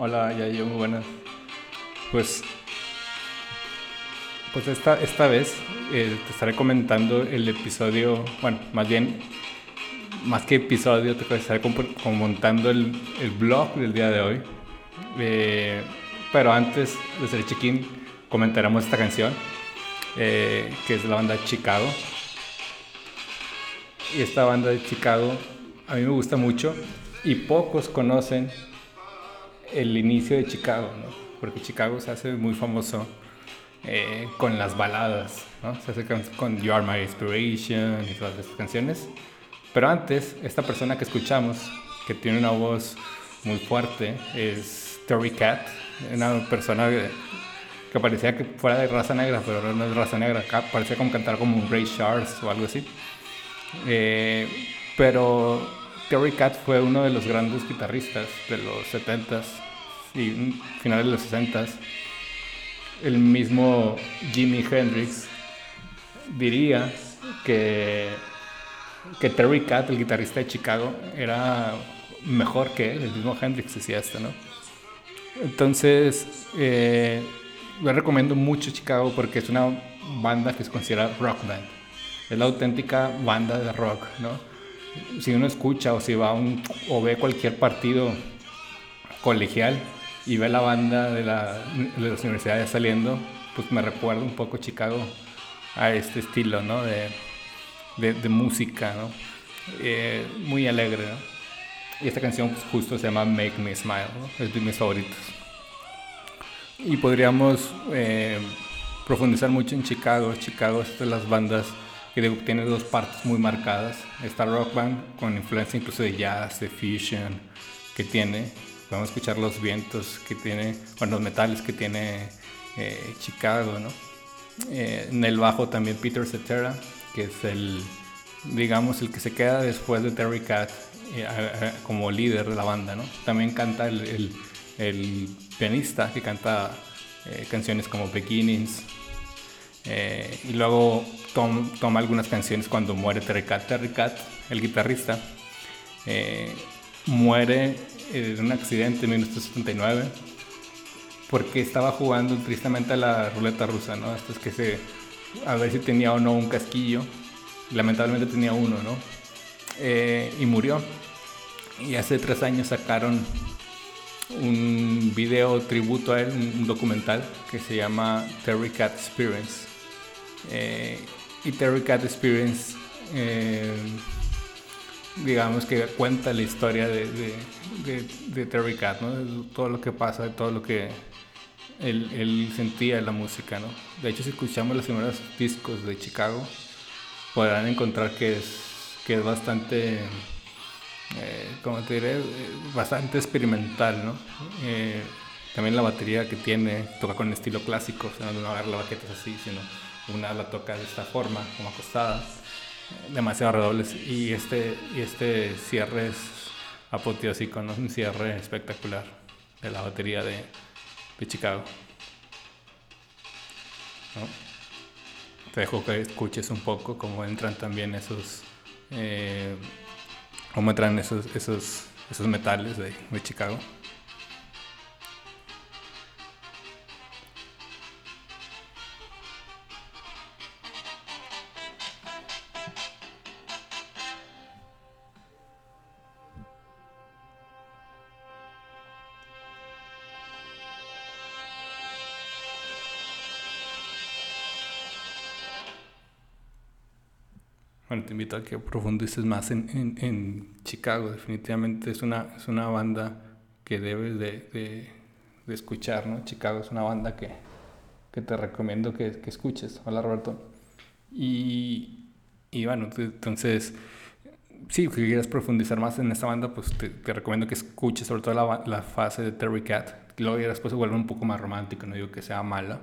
Hola, ya yo, muy buenas. Pues, pues esta, esta vez eh, te estaré comentando el episodio, bueno, más bien, más que episodio, te estaré comentando el, el blog del día de hoy. Eh, pero antes de hacer check-in, comentaremos esta canción, eh, que es la banda Chicago. Y esta banda de Chicago a mí me gusta mucho y pocos conocen el inicio de Chicago, ¿no? porque Chicago se hace muy famoso eh, con las baladas, ¿no? se hace con, You Are My Inspiration y todas estas canciones. Pero antes, esta persona que escuchamos, que tiene una voz muy fuerte, es Terry Cat, una persona que, parecía que fuera de raza negra, pero no es raza negra, parecía como cantar como un Ray Charles o algo así. Eh, pero Terry Cat fue uno de los grandes guitarristas de los 70s y finales de los 60s. El mismo Jimi Hendrix diría que, que Terry Cat, el guitarrista de Chicago, era mejor que él, el mismo Hendrix decía esto, ¿no? Entonces, eh, le recomiendo mucho Chicago porque es una banda que se considera rock band. Es la auténtica banda de rock, ¿no? Si uno escucha o si va un, o ve cualquier partido colegial y ve la banda de, la, de las universidades saliendo, pues me recuerda un poco Chicago a este estilo, ¿no? De, de, música, ¿no? Eh, muy alegre. Y esta canción pues, justo se llama Make Me Smile. Es de mis favoritos. Y podríamos eh, profundizar mucho en Chicago. Chicago es de las bandas que tiene dos partes muy marcadas. Esta rock band con influencia incluso de jazz, de fusion que tiene. Vamos a escuchar los vientos que tiene, bueno, los metales que tiene eh, Chicago, ¿no? Eh, en el bajo también Peter Cetera, que es el, digamos, el que se queda después de Terry Cat eh, como líder de la banda, ¿no? También canta el, el pianista que canta canciones como Beginnings, eh, y luego toma algunas canciones cuando muere Terry Cat. Terry Cat, el guitarrista, eh, muere en un accidente en 1979 porque estaba jugando tristemente a la ruleta rusa, ¿no? Esto es que se, a ver si tenía o no un casquillo. Lamentablemente tenía uno, ¿no? Eh, y murió. Y hace tres años sacaron un video tributo a él, un documental que se llama Terry Cat Experience. Eh, y Terry Cat Experience, eh, digamos que cuenta la historia de, Terry Cat, ¿no? todo lo que pasa, todo lo que él, él, sentía en la música. ¿no? De hecho, si escuchamos los primeros discos de Chicago, podrán encontrar que es, que es bastante, eh, como te diré, bastante experimental. ¿no? también la batería que tiene, toca con estilo clásico, o sea, no agarra la baqueta así, sino una la toca de esta forma, como acostada, demasiado redobles. Y este, y este cierre es apoteósico, ¿no? un cierre espectacular de la batería de, Chicago. Te dejo que escuches un poco cómo entran también esos, eh, cómo entran esos, esos, esos metales de Chicago. Bueno, te invito a que profundices más en, en, Chicago. Definitivamente es una, es una banda que debes de, de, escuchar, ¿no? Chicago es una banda que, que te recomiendo que, que, escuches. Hola, Roberto. Y, y bueno, entonces, sí, si quieres profundizar más en esta banda, pues te, te recomiendo que escuches sobre todo la, la, fase de Terry Cat. Luego después se vuelve un poco más romántico, no digo que sea mala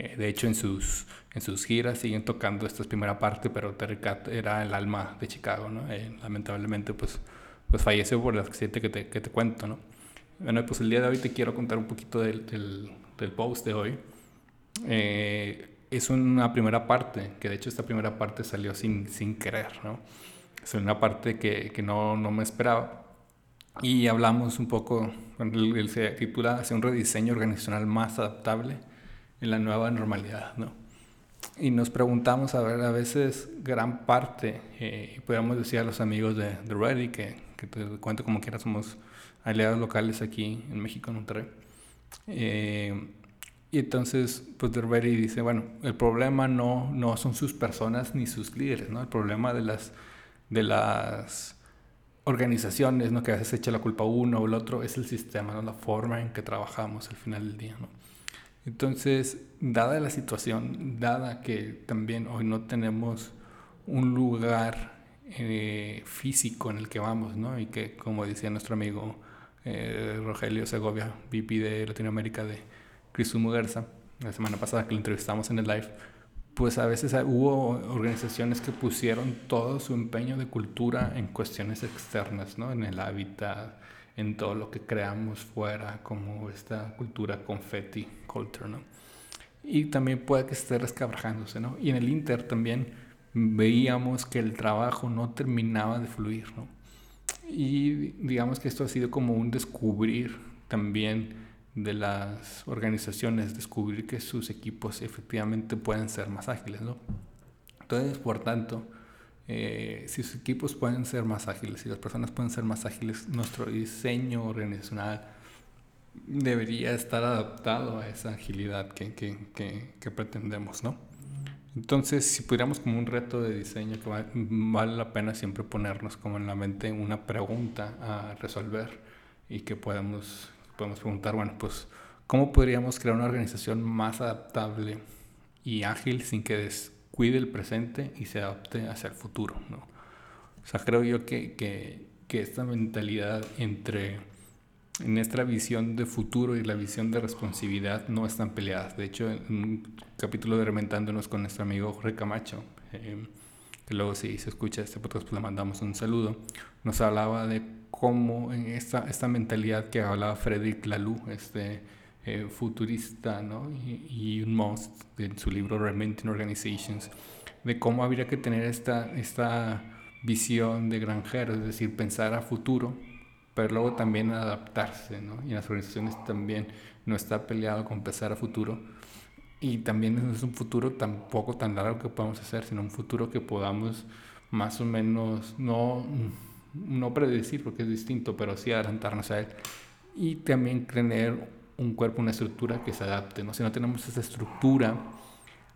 eh, de hecho, en sus, en sus giras siguen tocando esta primera parte, pero Terry Cat era el alma de Chicago, ¿no? Eh, lamentablemente, pues, pues falleció por el accidente que te, que te cuento, ¿no? Bueno, pues el día de hoy te quiero contar un poquito del, del, del post de hoy. Eh, es una primera parte, que de hecho esta primera parte salió sin, sin querer, ¿no? Es una parte que, que no, no me esperaba. y hablamos un poco, él se titula Hacia un rediseño organizacional más adaptable en la nueva normalidad, ¿no? Y nos preguntamos, a ver, a veces gran parte, eh, y podríamos decir a los amigos de, de Ready, que, que te cuento como quiera, somos aliados locales aquí en México, en Monterrey. Eh, y entonces, pues Ready dice, bueno, el problema no, no son sus personas ni sus líderes, ¿no? El problema de las, de las organizaciones, ¿no? Que a veces echa la culpa uno o el otro, es el sistema, ¿no? La forma en que trabajamos al final del día, ¿no? Entonces, dada la situación, dada que también hoy no tenemos un lugar eh, físico en el que vamos, ¿no? Y que, como decía nuestro amigo eh, Rogelio Segovia, VP de Latinoamérica de Cristo Muguerza, la semana pasada que lo entrevistamos en el live, pues a veces hubo organizaciones que pusieron todo su empeño de cultura en cuestiones externas, ¿no? En el hábitat, en todo lo que creamos fuera, como esta cultura confetti culture, ¿no? Y también puede que esté rescabrajándose, ¿no? Y en el Inter también veíamos que el trabajo no terminaba de fluir, ¿no? Y digamos que esto ha sido como un descubrir también de las organizaciones descubrir que sus equipos efectivamente pueden ser más ágiles, ¿no? Entonces, por tanto, eh, si sus equipos pueden ser más ágiles, si las personas pueden ser más ágiles, nuestro diseño organizacional debería estar adaptado a esa agilidad que, que, que, pretendemos, ¿no? Entonces, si pudiéramos como un reto de diseño que vale la pena siempre ponernos como en la mente una pregunta a resolver y que podamos podemos preguntar, bueno, pues, ¿cómo podríamos crear una organización más adaptable y ágil sin que descuide el presente y se adapte hacia el futuro? ¿no? O sea, creo yo que, que, que esta mentalidad entre en esta visión de futuro y la visión de responsabilidad no están peleadas. De hecho, en un capítulo de Rementándonos con nuestro amigo Jorge Camacho, eh, que luego si se escucha este podcast, pues le mandamos un saludo, nos hablaba de como en esta, esta mentalidad que hablaba Frederick Laloux, este eh, futurista ¿no? y, un most en su libro Reinventing Organizations, de cómo habría que tener esta, esta visión de granjero, es decir, pensar a futuro, pero luego también adaptarse, ¿no? y en las organizaciones también no está peleado con pensar a futuro, y también no es un futuro tampoco tan largo que podamos hacer, sino un futuro que podamos más o menos no no predecir porque es distinto, pero sí adelantarnos a él. Y también tener un cuerpo, una estructura que se adapte, ¿no? Si no tenemos esa estructura,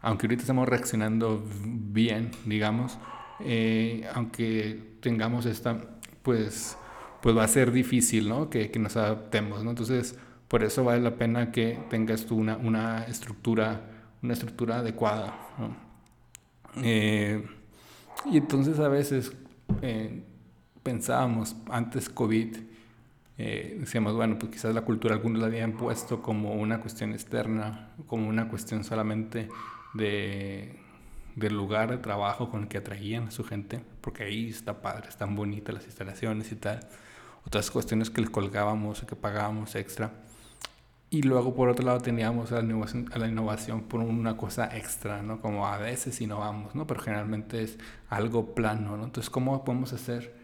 aunque ahorita estamos reaccionando bien, digamos, eh, aunque tengamos esta, pues, pues va a ser difícil, ¿no? Que, que, nos adaptemos, ¿no? Entonces, por eso vale la pena que tengas tú una, una estructura, una estructura adecuada, ¿no? eh, y entonces a veces eh, pensábamos antes COVID, eh, decíamos, bueno, pues quizás la cultura algunos la habían puesto como una cuestión externa, como una cuestión solamente de, del lugar de trabajo con el que atraían a su gente, porque ahí está padre, están bonitas las instalaciones y tal. Otras cuestiones que les colgábamos o que pagábamos extra. Y luego por otro lado teníamos a la innovación, a la innovación por una cosa extra, ¿no? Como a veces innovamos, ¿no? Pero generalmente es algo plano, ¿no? Entonces, ¿cómo podemos hacer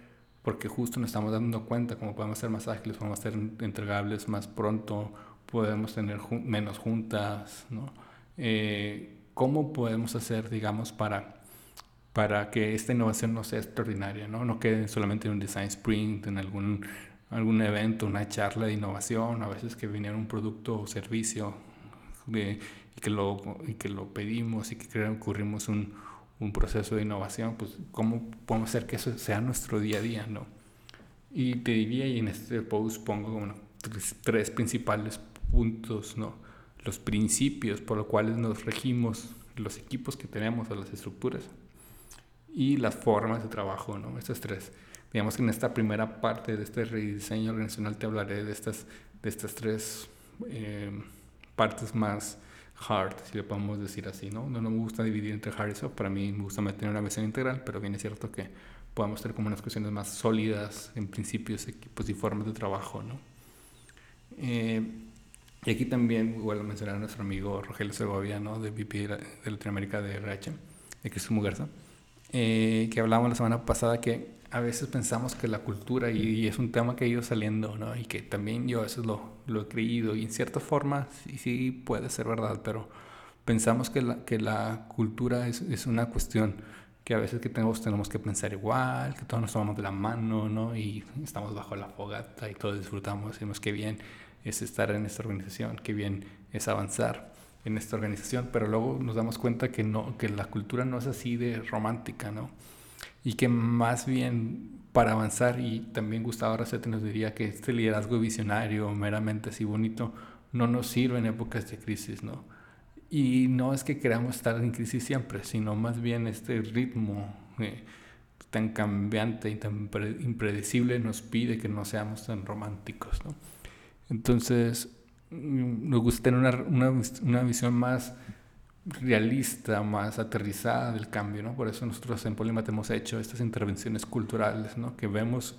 porque justo nos estamos dando cuenta cómo podemos ser más ágiles, podemos ser entregables más pronto, podemos tener menos juntas, ¿no? Eh, ¿Cómo podemos hacer, digamos, para, para que esta innovación no sea extraordinaria, ¿no? No quede solamente en un design sprint, en algún, algún evento, una charla de innovación, a veces que viniera un producto o servicio de, y, que lo, y que lo pedimos y que ocurrimos un un proceso de innovación, pues cómo podemos hacer que eso sea nuestro día a día, ¿no? Y te diría, y en este post pongo como tres, principales puntos, ¿no? Los principios por los cuales nos regimos los equipos que tenemos o las estructuras y las formas de trabajo, ¿no? Estas tres. Digamos que en esta primera parte de este rediseño organizacional te hablaré de estas, de estas tres eh, partes más hard, si le podemos decir así, ¿no? No, me gusta dividir entre hard y soft, para mí me gusta mantener una visión integral, pero bien es cierto que podemos tener como unas cuestiones más sólidas en principios, equipos y formas de trabajo, ¿no? Eh, y aquí también vuelvo a mencionar a nuestro amigo Rogelio Segovia, ¿no? De VP de Latinoamérica de RH, de Cristo Muguerza. Eh, que hablábamos la semana pasada, que a veces pensamos que la cultura, y, es un tema que ha ido saliendo, ¿no? Y que también yo a veces lo, lo he creído, y en cierta forma sí, sí puede ser verdad, pero pensamos que la, que la cultura es, es una cuestión que a veces que tenemos, tenemos que pensar igual, que todos nos tomamos de la mano, ¿no? Y estamos bajo la fogata y todos disfrutamos, decimos que bien es estar en esta organización, qué bien es avanzar en esta organización, pero luego nos damos cuenta que, no, que la cultura no es así de romántica, ¿no? Y que más bien para avanzar, y también Gustavo Racete nos diría que este liderazgo visionario, meramente así bonito, no nos sirve en épocas de crisis, ¿no? Y no es que queramos estar en crisis siempre, sino más bien este ritmo eh, tan cambiante y tan impredecible nos pide que no seamos tan románticos, ¿no? Entonces, nos gusta tener una, una, una, visión más realista, más aterrizada del cambio, ¿no? Por eso nosotros en Polimat hemos hecho estas intervenciones culturales, ¿no? Que vemos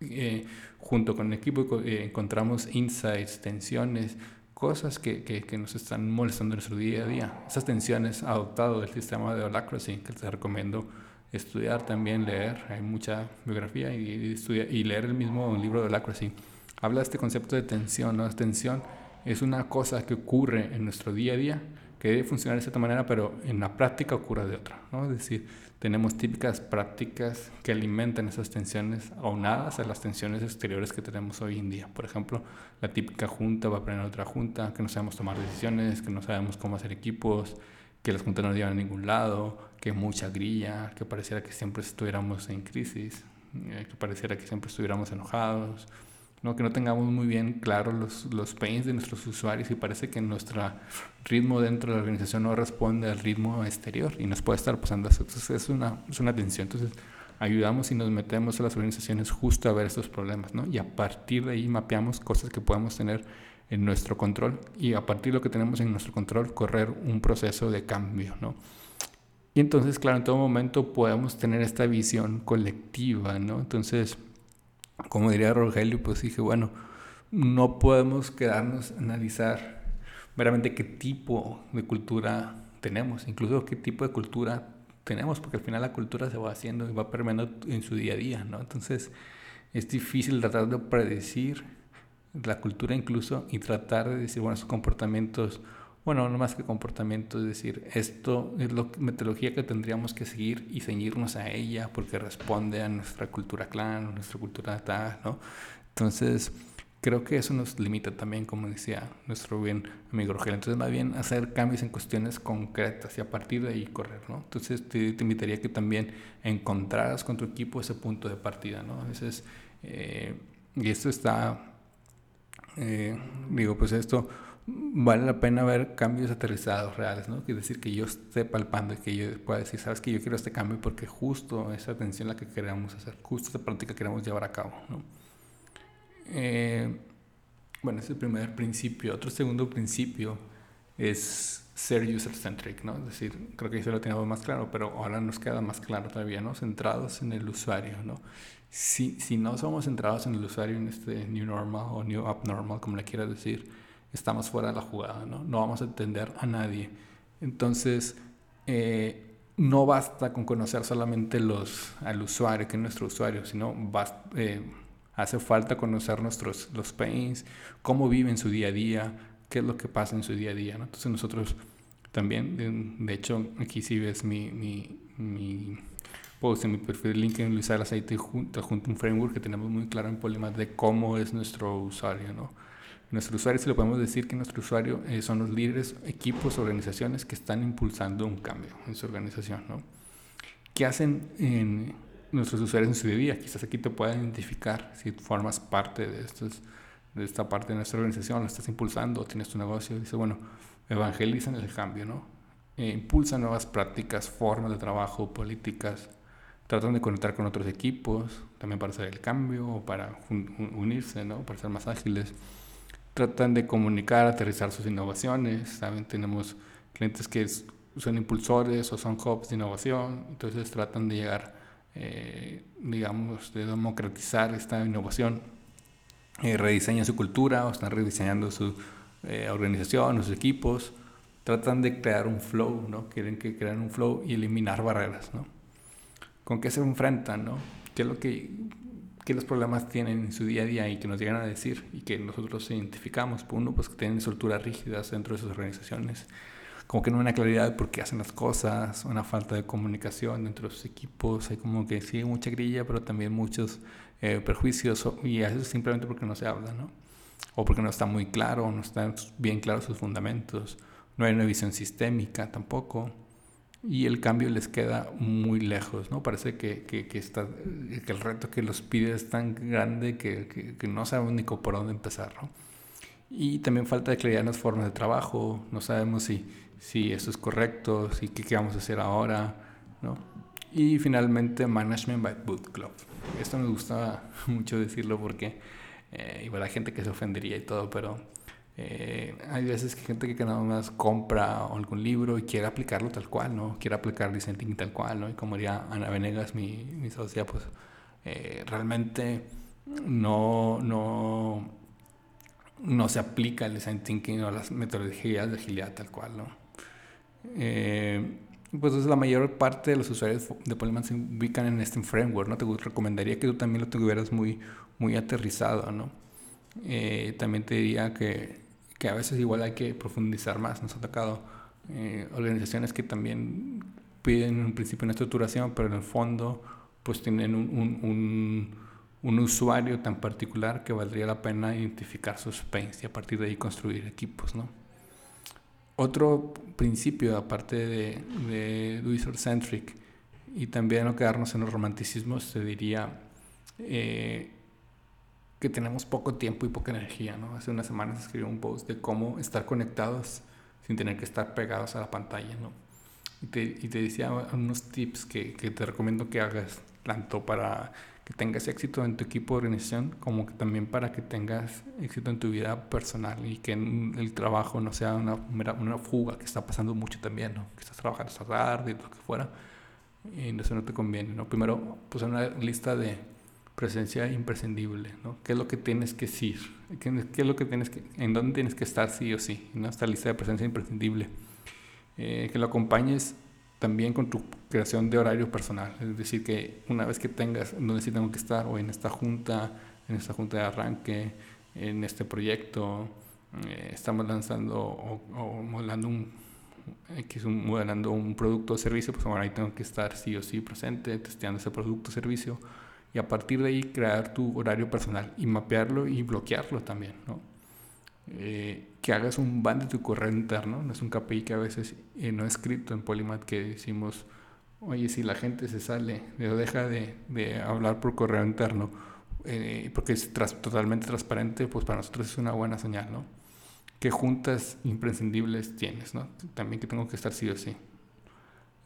eh, junto con el equipo, eh, encontramos insights, tensiones, cosas que, que, que, nos están molestando en nuestro día a día. Esas tensiones adoptado del sistema de Holacracy, que te recomiendo estudiar también, leer, hay mucha biografía y, y, y leer el mismo libro de Holacracy habla de este concepto de tensión. ¿no? Tensión es una cosa que ocurre en nuestro día a día, que debe funcionar de cierta manera, pero en la práctica ocurre de otra. ¿no? Es decir, tenemos típicas prácticas que alimentan esas tensiones aunadas a las tensiones exteriores que tenemos hoy en día. Por ejemplo, la típica junta va a poner otra junta, que no sabemos tomar decisiones, que no sabemos cómo hacer equipos, que las juntas no llevan a ningún lado, que mucha grilla, que pareciera que siempre estuviéramos en crisis, eh, que pareciera que siempre estuviéramos enojados, ¿no? que no tengamos muy bien claros los, los pains de nuestros usuarios y parece que nuestro ritmo dentro de la organización no responde al ritmo exterior y nos puede estar pasando eso. Entonces es una, es una tensión. Entonces ayudamos y nos metemos a las organizaciones justo a ver estos problemas ¿no? y a partir de ahí mapeamos cosas que podemos tener en nuestro control y a partir de lo que tenemos en nuestro control correr un proceso de cambio. ¿no? Y entonces, claro, en todo momento podemos tener esta visión colectiva, ¿no? Entonces, como diría Rogelio, pues dije, bueno, no podemos quedarnos a analizar qué tipo de cultura tenemos, incluso qué tipo de cultura tenemos, porque al final la cultura se va haciendo y va permeando en su día a día, ¿no? Entonces es difícil tratar de predecir la cultura incluso y tratar de decir, bueno, esos comportamientos bueno, no más que comportamiento, es decir, esto es la metodología que tendríamos que seguir y ceñirnos a ella porque responde a nuestra cultura clan, nuestra cultura tal, ¿no? Entonces, creo que eso nos limita también, como decía nuestro bien amigo Rogelio. Entonces, más bien hacer cambios en cuestiones concretas y a partir de ahí correr, ¿no? Entonces, te, te invitaría que también encontraras con tu equipo ese punto de partida, ¿no? A eh, y esto está, eh, digo, pues esto vale la pena ver cambios aterrizados reales, ¿no? Es decir, que yo esté palpando y que yo pueda decir, sabes que yo quiero este cambio porque justo esa atención la que queremos hacer, justo esa práctica que queremos llevar a cabo, ¿no? Eh, bueno, ese es el primer principio. Otro segundo principio es ser user-centric, ¿no? Es decir, creo que eso lo teníamos más claro, pero ahora nos queda más claro todavía, ¿no? Centrados en el usuario, ¿no? Si, si no somos centrados en el usuario, en este new normal o new abnormal, como le quieras decir, estamos fuera de la jugada, ¿no? No vamos a entender a nadie. Entonces, eh, no basta con conocer solamente los, al usuario, que es nuestro usuario, sino eh, hace falta conocer nuestros, los pains, cómo viven su día a día, qué es lo que pasa en su día a día, ¿no? Entonces nosotros también, de, hecho, aquí si ves mi, mi, mi post en mi perfil de LinkedIn, Luis Aceite, junto, junto un framework que tenemos muy claro en Polymath de cómo es nuestro usuario, ¿no? Nuestro usuario, si lo podemos decir que nuestro usuario eh, son los líderes, equipos, organizaciones que están impulsando un cambio en su organización. ¿no? ¿Qué hacen en nuestros usuarios en su día? Quizás aquí te puedan identificar si formas parte de, estos, de esta parte de nuestra organización, lo estás impulsando, tienes tu negocio, dice, bueno, evangelizan el cambio, ¿no? E impulsan nuevas prácticas, formas de trabajo, políticas, tratan de conectar con otros equipos, también para hacer el cambio o para unirse, ¿no? Para ser más ágiles tratan de comunicar, aterrizar sus innovaciones. ¿saben? Tenemos clientes que son impulsores o son hubs de innovación, entonces tratan de llegar, eh, digamos, de democratizar esta innovación. Eh, rediseñan su cultura o están rediseñando su eh, organización, sus equipos. Tratan de crear un flow, ¿no? Quieren que crean un flow y eliminar barreras, ¿no? con qué se enfrentan, ¿no? ¿Qué es lo que qué los problemas tienen en su día a día y que nos llegan a decir y que nosotros identificamos. Por uno, pues que tienen estructuras rígidas dentro de sus organizaciones, como que no hay una claridad de por qué hacen las cosas, una falta de comunicación dentro de sus equipos, hay como que sí, mucha grilla, pero también muchos eh, perjuicios y eso es simplemente porque no se habla, ¿no? O porque no está muy claro, no están bien claros sus fundamentos, no hay una visión sistémica tampoco y el cambio les queda muy lejos, ¿no? Parece que, que, que, está, que el reto que los pide es tan grande que, que, no sabemos ni por dónde empezar, ¿no? Y también falta de claridad en las formas de trabajo, no sabemos si, si eso es correcto, si qué, qué vamos a hacer ahora, ¿no? Y finalmente, Management by Boot Club. Esto me gusta mucho decirlo porque eh, igual hay gente que se ofendería y todo, pero eh, hay veces que gente que nada más compra algún libro y quiere aplicarlo tal cual, ¿no? Quiere aplicar design tal cual, ¿no? Y como diría Ana Venegas, mi, mi socia, pues eh, realmente no, no, no se aplica el design thinking o las metodologías de agilidad tal cual, ¿no? Eh, pues la mayor parte de los usuarios de Polymath se ubican en este framework, ¿no? Te recomendaría que tú también lo tuvieras muy, muy aterrizado, ¿no? también te diría que que a veces igual hay que profundizar más. Nos ha tocado eh, organizaciones que también piden en un principio una estructuración, pero en el fondo pues tienen un, un, un, usuario tan particular que valdría la pena identificar sus pains y a partir de ahí construir equipos, ¿no? Otro principio, aparte de, de user centric y también no quedarnos en los romanticismos, se diría eh, que tenemos poco tiempo y poca energía, ¿no? Hace unas semanas escribí un post de cómo estar conectados sin tener que estar pegados a la pantalla, ¿no? Y te, y te decía unos tips que, que, te recomiendo que hagas, tanto para que tengas éxito en tu equipo de organización, como que también para que tengas éxito en tu vida personal y que el trabajo no sea una, una fuga que está pasando mucho también, ¿no? Que estás trabajando hasta tarde y lo que fuera, y eso no te conviene, ¿no? Primero, pues una lista de presencia imprescindible, ¿no? ¿Qué es lo que tienes que decir? ¿Qué, es lo que tienes que, en dónde tienes que estar sí o sí? ¿no? Esta lista de presencia imprescindible. Eh, que lo acompañes también con tu creación de horario personal. Es decir, que una vez que tengas donde sí tengo que estar, o en esta junta, en esta junta de arranque, en este proyecto, eh, estamos lanzando o, modelando un, X, un, modelando un producto o servicio, pues ahora ahí tengo que estar sí o sí presente, testeando ese producto o servicio y a partir de ahí crear tu horario personal y mapearlo y bloquearlo también, ¿no? Eh, que hagas un ban de tu correo interno, no es un KPI que a veces eh, no he escrito en Polymath que decimos, oye, si la gente se sale, deja de, de hablar por correo interno, eh, porque es totalmente transparente, pues para nosotros es una buena señal, ¿no? ¿Qué juntas imprescindibles tienes, ¿no? También que tengo que estar sí o sí.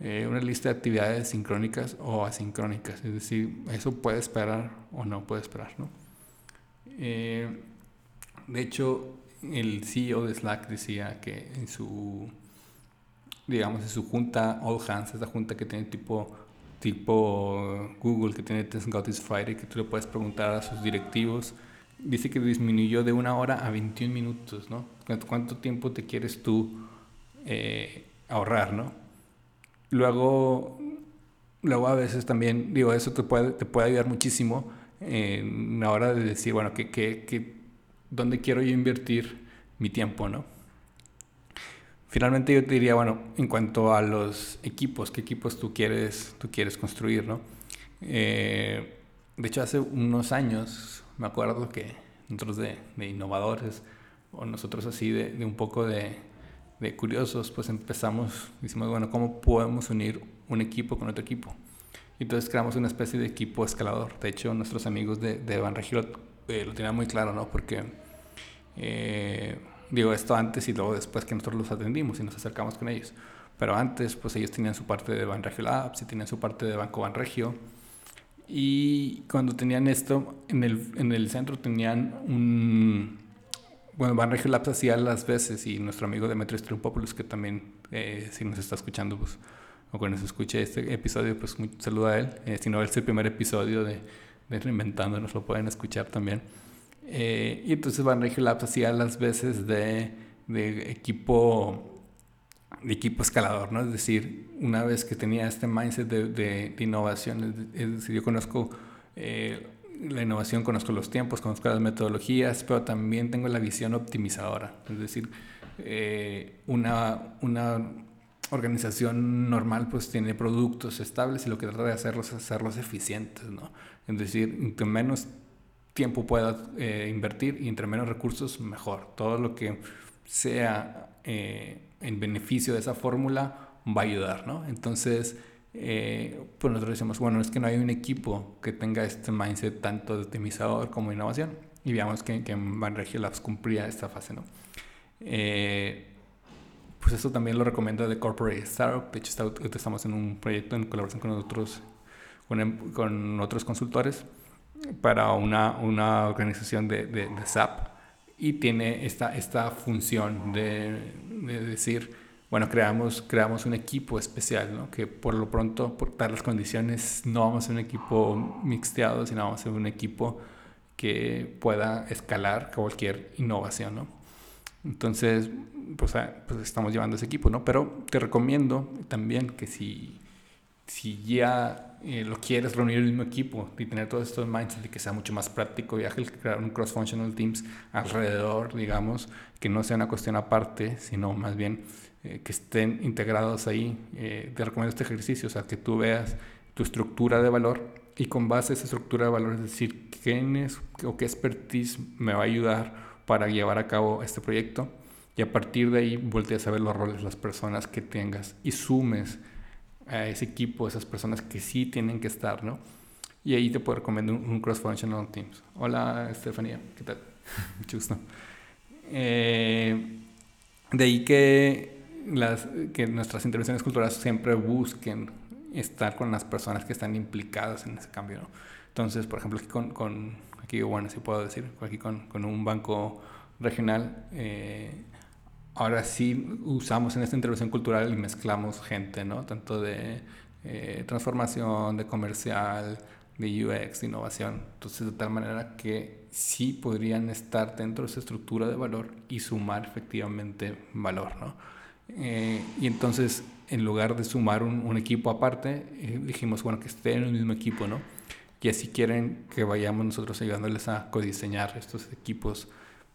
Eh, una lista de actividades sincrónicas o asincrónicas, es decir, eso puede esperar o no puede esperar, ¿no? Eh, de hecho, el CEO de Slack decía que en su, digamos, en su junta All Hands, esa junta que tiene tipo, tipo Google, que tiene Test God is Friday, que tú le puedes preguntar a sus directivos, dice que disminuyó de una hora a 21 minutos, ¿no? ¿Cuánto tiempo te quieres tú eh, ahorrar, ¿no? Luego, luego a veces también, digo, eso te puede, te puede ayudar muchísimo en la hora de decir, bueno, que, ¿dónde quiero yo invertir mi tiempo, no? Finalmente yo te diría, bueno, en cuanto a los equipos, ¿qué equipos tú quieres, tú quieres construir, no? Eh, de hecho, hace unos años me acuerdo que nosotros de, de innovadores, o nosotros así de, de un poco de, de curiosos, pues empezamos, decimos, bueno, ¿cómo podemos unir un equipo con otro equipo? Y entonces creamos una especie de equipo escalador. De hecho, nuestros amigos de, de Van Regio eh, lo tenían muy claro, ¿no? Porque, eh, digo, esto antes y luego después que nosotros los atendimos y nos acercamos con ellos. Pero antes, pues ellos tenían su parte de Van Regio Labs y tenían su parte de Banco Van Regio. Y cuando tenían esto, en el, en el centro tenían un, bueno, Van Regio Labs hacía las veces y nuestro amigo Demetrius Triumpopoulos, que también, eh, si nos está escuchando, pues, o cuando se escuche este episodio, pues un saludo a él. Eh, si no, es el primer episodio de, de Reinventando, nos lo pueden escuchar también. Eh, y entonces Van Regio Labs hacía las veces de, de equipo de equipo escalador, ¿no? Es decir, una vez que tenía este mindset de, de, innovación, es, decir, yo conozco eh, la innovación, conozco los tiempos, conozco las metodologías, pero también tengo la visión optimizadora. Es decir, eh, una, una organización normal pues tiene productos estables y lo que trata de hacerlos es hacerlos eficientes, ¿no? Es decir, entre menos tiempo pueda eh, invertir y entre menos recursos, mejor. Todo lo que sea en beneficio de esa fórmula va a ayudar, ¿no? Entonces, eh, pues nosotros decimos, bueno, es que no hay un equipo que tenga este mindset tanto de optimizador como de innovación. Y veamos que, que Banregio Labs cumplía esta fase, ¿no? Eh, pues eso también lo recomiendo de Corporate Startup. De hecho, estamos en un proyecto en colaboración con otros, con, em, con otros consultores para una, una organización de, de, de SAP y tiene esta, esta función de, de, decir, bueno, creamos, creamos un equipo especial, ¿no? que por lo pronto, por dar las condiciones, no vamos a ser un equipo mixteado, sino vamos a ser un equipo que pueda escalar cualquier innovación. ¿no? Entonces, pues, ah, pues estamos llevando ese equipo, ¿no? Pero te recomiendo también que si, si ya eh, lo quieres reunir el mismo equipo y tener todos estos mindsets de que sea mucho más práctico y ágil, crear un cross-functional teams alrededor, digamos, que no sea una cuestión aparte, sino más bien eh, que estén integrados ahí. Eh, te recomiendo este ejercicio, o sea, que tú veas tu estructura de valor y con base a esa estructura de valor, es decir, quién es o qué expertise me va a ayudar para llevar a cabo este proyecto y a partir de ahí volteas a ver los roles, las personas que tengas y sumes a ese equipo, esas personas que sí tienen que estar, ¿no? Y ahí te puedo recomendar un, cross-functional teams. Hola, Estefanía, ¿qué tal? Mucho gusto. Eh, de ahí que, las, que nuestras intervenciones culturales siempre busquen estar con las personas que están implicadas en ese cambio. Entonces, por ejemplo, aquí con, con aquí, bueno, si puedo decir, aquí con, con un banco regional, eh, ahora sí usamos en esta intervención cultural y mezclamos gente, ¿no? Tanto de eh, transformación, de comercial, de UX, de innovación. Entonces, de tal manera que sí podrían estar dentro de esa estructura de valor y sumar efectivamente valor, ¿no? Eh, y entonces, en lugar de sumar un, equipo aparte, eh, dijimos, bueno, que estén en el mismo equipo, ¿no? Y así quieren que vayamos nosotros ayudándoles a codiseñar estos equipos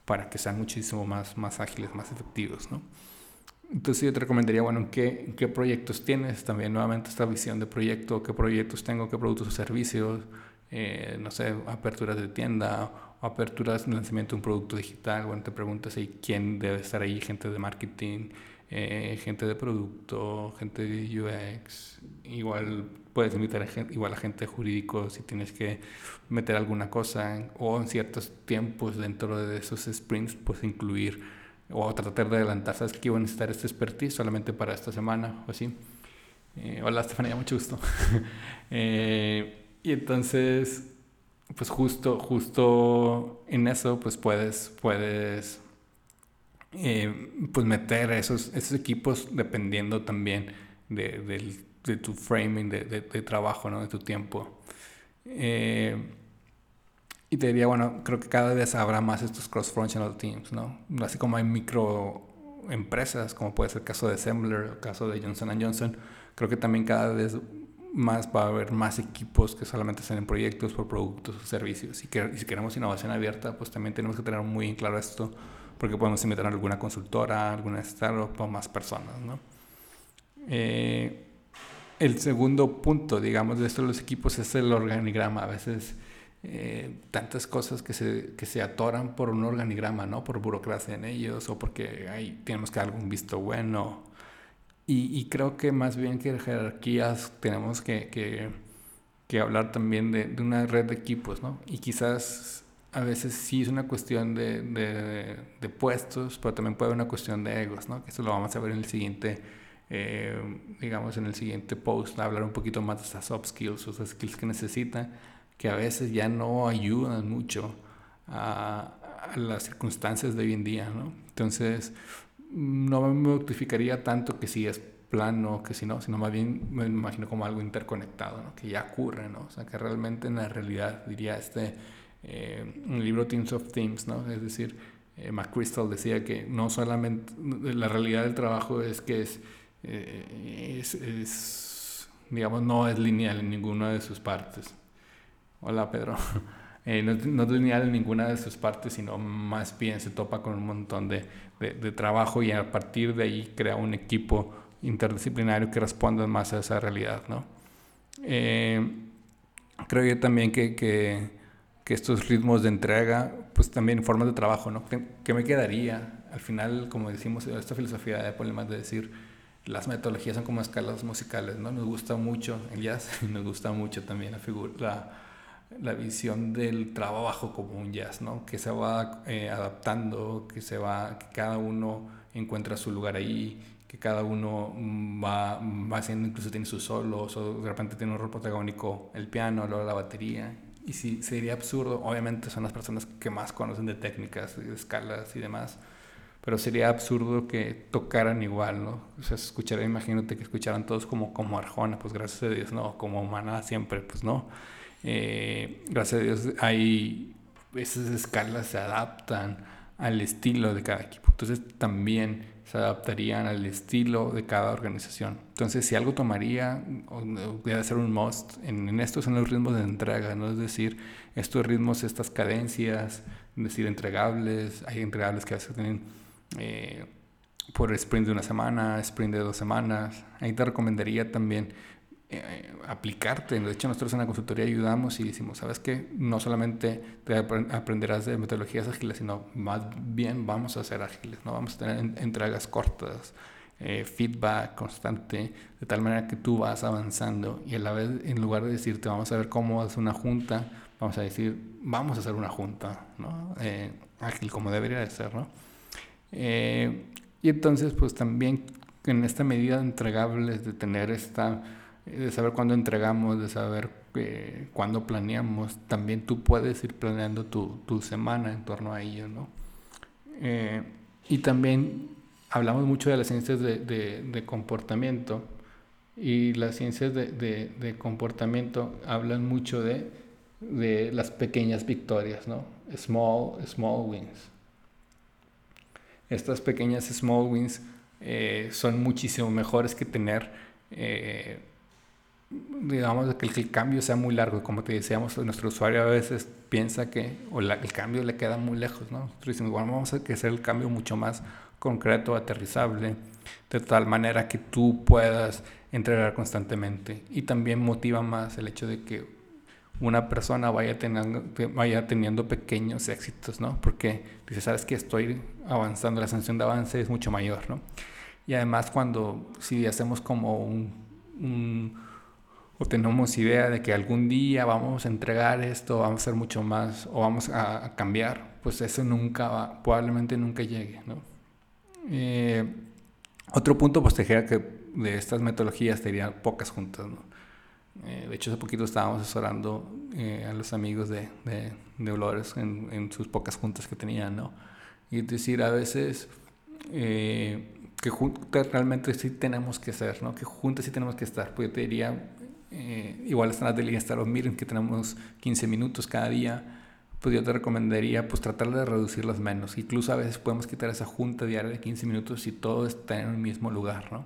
para que sean muchísimo más, más ágiles, más efectivos, ¿no? Entonces yo te recomendaría, bueno, ¿qué, ¿qué proyectos tienes? También nuevamente esta visión de proyecto, qué proyectos tengo, qué productos o servicios, eh, no sé, aperturas de tienda, o aperturas lanzamiento de un producto digital, bueno, te preguntas ahí quién debe estar ahí, gente de marketing, eh, gente de producto, gente de UX, igual puedes invitar a gente, igual a gente jurídico si tienes que meter alguna cosa o en ciertos tiempos dentro de esos sprints, pues incluir o tratar de adelantar, sabes que iban a necesitar este expertise solamente para esta semana o así. Eh, hola Estefanía, mucho gusto. eh, y entonces, pues justo, justo en eso, pues puedes, puedes eh, pues meter esos, esos equipos dependiendo también de, del de tu framing de, de, trabajo, ¿no? de tu tiempo. Eh, y te diría, bueno, creo que cada vez habrá más estos cross-functional teams, ¿no? Así como hay microempresas, como puede ser el caso de Assembler, el caso de Johnson Johnson, creo que también cada vez más va a haber más equipos que solamente estén en proyectos por productos o servicios. Y, que, y si queremos innovación abierta, pues también tenemos que tener muy en claro esto, porque podemos invitar a alguna consultora, alguna startup o más personas, ¿no? Eh, el segundo punto, digamos, de esto de los equipos es el organigrama. A veces eh, tantas cosas que se, que se atoran por un organigrama, ¿no? Por burocracia en ellos o porque ahí tenemos que dar algún visto bueno. Y, y, creo que más bien que jerarquías tenemos que, que, que hablar también de, de, una red de equipos, ¿no? Y quizás a veces sí es una cuestión de, de, de puestos, pero también puede ser una cuestión de egos, ¿no? Eso lo vamos a ver en el siguiente eh, digamos, en el siguiente post, hablar un poquito más de esas soft skills, o esas skills que necesita, que a veces ya no ayudan mucho a, las circunstancias de hoy en día, ¿no? Entonces, no me notificaría tanto que si es plano, que si no, sino más bien me imagino como algo interconectado, ¿no? Que ya ocurre, ¿no? O sea, que realmente en la realidad, diría este, eh, un libro Teams of Themes, ¿no? Es decir, eh, McChrystal decía que no solamente la realidad del trabajo es que es, eh, es, digamos, no es lineal en ninguna de sus partes. Hola Pedro. Eh, no, no, es lineal en ninguna de sus partes, sino más bien se topa con un montón de, de, trabajo y a partir de ahí crea un equipo interdisciplinario que responda más a esa realidad. ¿no? creo yo también que, que que estos ritmos de entrega, pues también formas de trabajo, ¿no? ¿Qué, me quedaría? Al final, como decimos, esta filosofía de problemas de decir, las metodologías son como escalas musicales, ¿no? Nos gusta mucho el jazz y nos gusta mucho también la, figura, la, visión del trabajo como un jazz, ¿no? Que se va eh, adaptando, que se va, que cada uno encuentra su lugar ahí, que cada uno va, va haciendo, incluso tiene sus solos, o de repente tiene un rol protagónico el piano, luego la batería, y sí, sería absurdo, obviamente son las personas que más conocen de técnicas, de escalas y demás, pero sería absurdo que tocaran igual, ¿no? O sea, escuchar, imagínate que escucharan todos como, como Arjona, pues gracias a Dios, no, como Maná siempre, pues no. Eh, gracias a Dios hay, esas escalas se adaptan al estilo de cada equipo. Entonces también se adaptarían al estilo de cada organización. Entonces, si algo tomaría, debe ser un must, en, estos son los ritmos de entrega, ¿no? Es decir, estos ritmos, estas cadencias, es decir, entregables, hay entregables que a tienen eh, por sprint de una semana, sprint de dos semanas. Ahí te recomendaría también eh, aplicarte. De hecho, nosotros en la consultoría ayudamos y decimos, ¿sabes qué? No solamente te aprenderás de metodologías ágiles, sino más bien vamos a ser ágiles, ¿no? Vamos a tener entregas cortas, eh, feedback constante, de tal manera que tú vas avanzando y a la vez, en lugar de decirte, vamos a ver cómo hacer una junta, vamos a decir, vamos a hacer una junta, ¿no? Eh, ágil como debería de ser, ¿no? y entonces, pues también en esta medida entregables de tener esta de saber cuándo entregamos, de saber eh, cuándo planeamos. También tú puedes ir planeando tu, tu semana en torno a ello, ¿no? Eh, y también hablamos mucho de las ciencias de, de, comportamiento y las ciencias de, de, comportamiento hablan mucho de, las pequeñas victorias, ¿no? Small, small wins. Estas pequeñas small wins eh, son muchísimo mejores que tener digamos, que el, cambio sea muy largo. Como te decíamos, nuestro usuario a veces piensa que o el cambio le queda muy lejos, ¿no? Nosotros decimos, bueno, vamos a hacer el cambio mucho más concreto, aterrizable, de tal manera que tú puedas entregar constantemente. Y también motiva más el hecho de que una persona vaya teniendo, vaya teniendo pequeños éxitos, ¿no? Porque dice, sabes que estoy avanzando, la sensación de avance es mucho mayor, ¿no? Y además cuando, si hacemos como un o tenemos idea de que algún día vamos a entregar esto, vamos a hacer mucho más o vamos a, cambiar, pues eso nunca va, probablemente nunca llegue. ¿no? Eh, otro punto, pues te que de estas metodologías serían pocas juntas. ¿no? Eh, de hecho, hace poquito estábamos asesorando eh, a los amigos de, de, de Olores en, en, sus pocas juntas que tenían. ¿no? Y es decir, a veces que juntas realmente sí tenemos que ser, ¿no? que juntas sí tenemos que estar. Pues yo te diría, eh, igual están las del Instagram Miren que tenemos 15 minutos cada día, pues yo te recomendaría pues tratar de reducirlas menos. Incluso a veces podemos quitar esa junta diaria de 15 minutos si todo está en el mismo lugar, ¿no?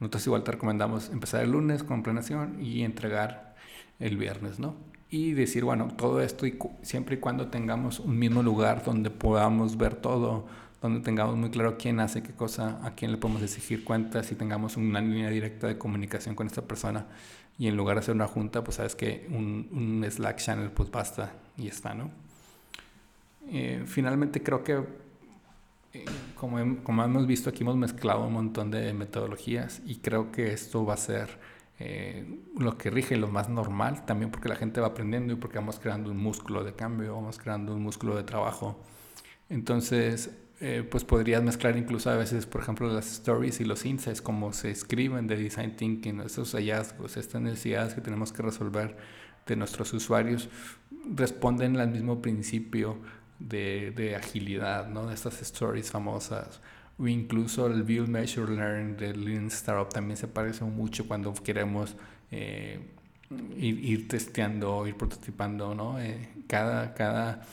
Nosotros igual te recomendamos empezar el lunes con planeación y entregar el viernes, ¿no? Y decir, bueno, todo esto y siempre y cuando tengamos un mismo lugar donde podamos ver todo, donde tengamos muy claro quién hace qué cosa, a quién le podemos exigir cuentas y tengamos una línea directa de comunicación con esta persona, y en lugar de hacer una junta, pues sabes que un, un Slack channel pues basta y está, ¿no? Eh, finalmente creo que, eh, como, como, hemos visto aquí, hemos mezclado un montón de metodologías y creo que esto va a ser eh, lo que rige lo más normal, también porque la gente va aprendiendo y porque vamos creando un músculo de cambio, vamos creando un músculo de trabajo. Entonces, eh, pues podrías mezclar incluso a veces, por ejemplo, las stories y los insights, como se escriben de design thinking, esos hallazgos, estas necesidades que tenemos que resolver de nuestros usuarios, responden al mismo principio de, de agilidad, ¿no? De estas stories famosas. O incluso el Build, Measure, Learn de Lean Startup también se parece mucho cuando queremos eh, ir, ir, testeando, ir prototipando, ¿no? Eh, cada, cada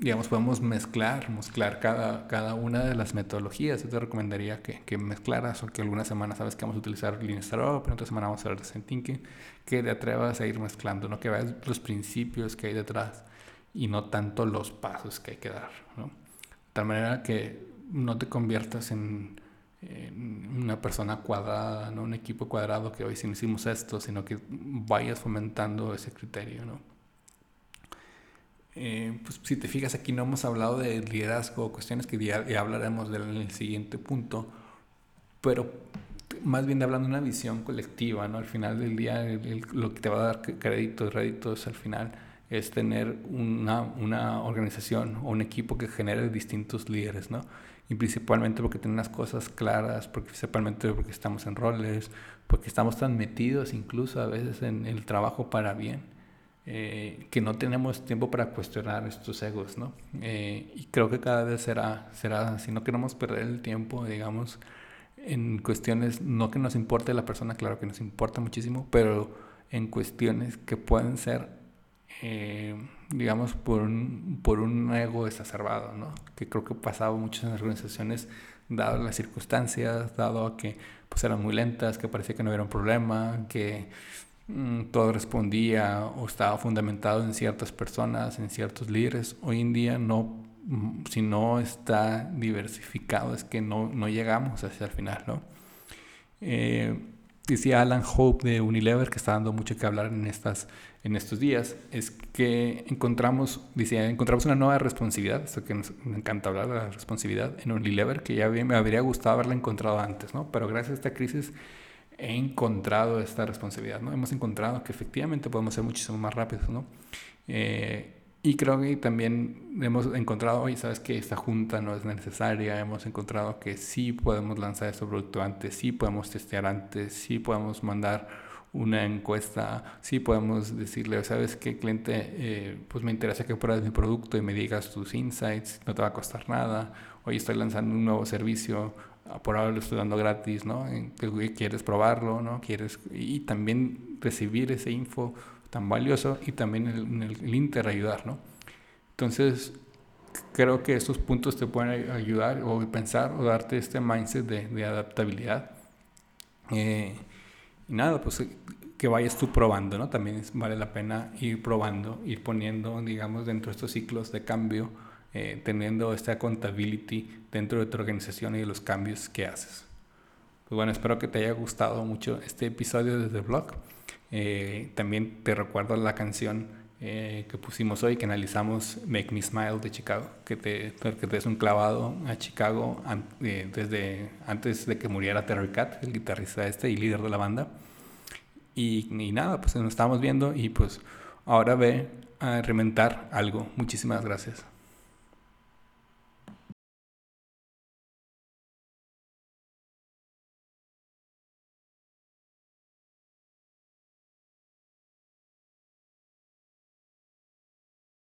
digamos, podemos mezclar, mezclar cada, cada una de las metodologías. Yo te recomendaría que, que mezclaras o que alguna semana sabes que vamos a utilizar Lean Startup, pero otra semana vamos a hablar de Design que te atrevas a ir mezclando, ¿no? que veas los principios que hay detrás y no tanto los pasos que hay que dar. ¿no? De tal manera que no te conviertas en, una persona cuadrada, no un equipo cuadrado que hoy sí hicimos esto, sino que vayas fomentando ese criterio. ¿no? Eh, pues si te fijas aquí no hemos hablado de liderazgo, cuestiones que ya, hablaremos del, en el siguiente punto, pero más bien hablando de una visión colectiva, ¿no? Al final del día lo que te va a dar créditos, réditos al final es tener una, una, organización o un equipo que genere distintos líderes, ¿no? Y principalmente porque tiene unas cosas claras, porque principalmente porque estamos en roles, porque estamos tan metidos incluso a veces en el trabajo para bien eh, que no tenemos tiempo para cuestionar estos egos, ¿no? Eh, y creo que cada vez será, será, si no queremos perder el tiempo, digamos, en cuestiones, no que nos importe la persona, claro que nos importa muchísimo, pero en cuestiones que pueden ser, eh, digamos, por un, por un ego exacerbado, ¿no? Que creo que pasaba mucho en las organizaciones, dado las circunstancias, dado que pues eran muy lentas, que parecía que no hubiera un problema, que todo respondía o estaba fundamentado en ciertas personas, en ciertos líderes. Hoy en día no, mm, si no está diversificado es que no, no llegamos hacia el final, ¿no? Eh, decía Alan Hope de Unilever, que está dando mucho que hablar en, estas, en estos días, es que encontramos, decía, encontramos una nueva responsabilidad, esto que nos, encanta hablar de la responsabilidad en Unilever, que ya me habría gustado haberla encontrado antes, ¿no? Pero gracias a esta crisis he encontrado esta responsabilidad, ¿no? Hemos encontrado que efectivamente podemos ser muchísimo más rápidos, ¿no? Eh, y creo que también hemos encontrado, oye, sabes que esta junta no es necesaria, hemos encontrado que sí podemos lanzar este producto antes, sí podemos testear antes, sí podemos mandar una encuesta, sí podemos decirle, sabes qué cliente, eh, pues me interesa que pruebes mi producto y me digas tus insights, no te va a costar nada, hoy estoy lanzando un nuevo servicio, por ahora lo estoy dando gratis, ¿no? Quieres probarlo, ¿no? Quieres, y también recibir ese info tan valioso y también en el, el, Inter ayudar, ¿no? Entonces, creo que estos puntos te pueden ayudar o pensar o darte este mindset de, de adaptabilidad. Eh, y nada, pues que vayas tú probando, ¿no? También vale la pena ir probando, ir poniendo, digamos, dentro de estos ciclos de cambio, eh, teniendo esta accountability dentro de tu organización y de los cambios que haces. Pues bueno, espero que te haya gustado mucho este episodio desde el blog. Eh, también te recuerdo la canción eh, que pusimos hoy, que analizamos Make Me Smile de Chicago, que te, que te un clavado a Chicago desde antes de que muriera Terry Cat, el guitarrista este y líder de la banda. Y, y nada, pues nos estamos viendo y pues ahora ve a reventar algo. Muchísimas gracias.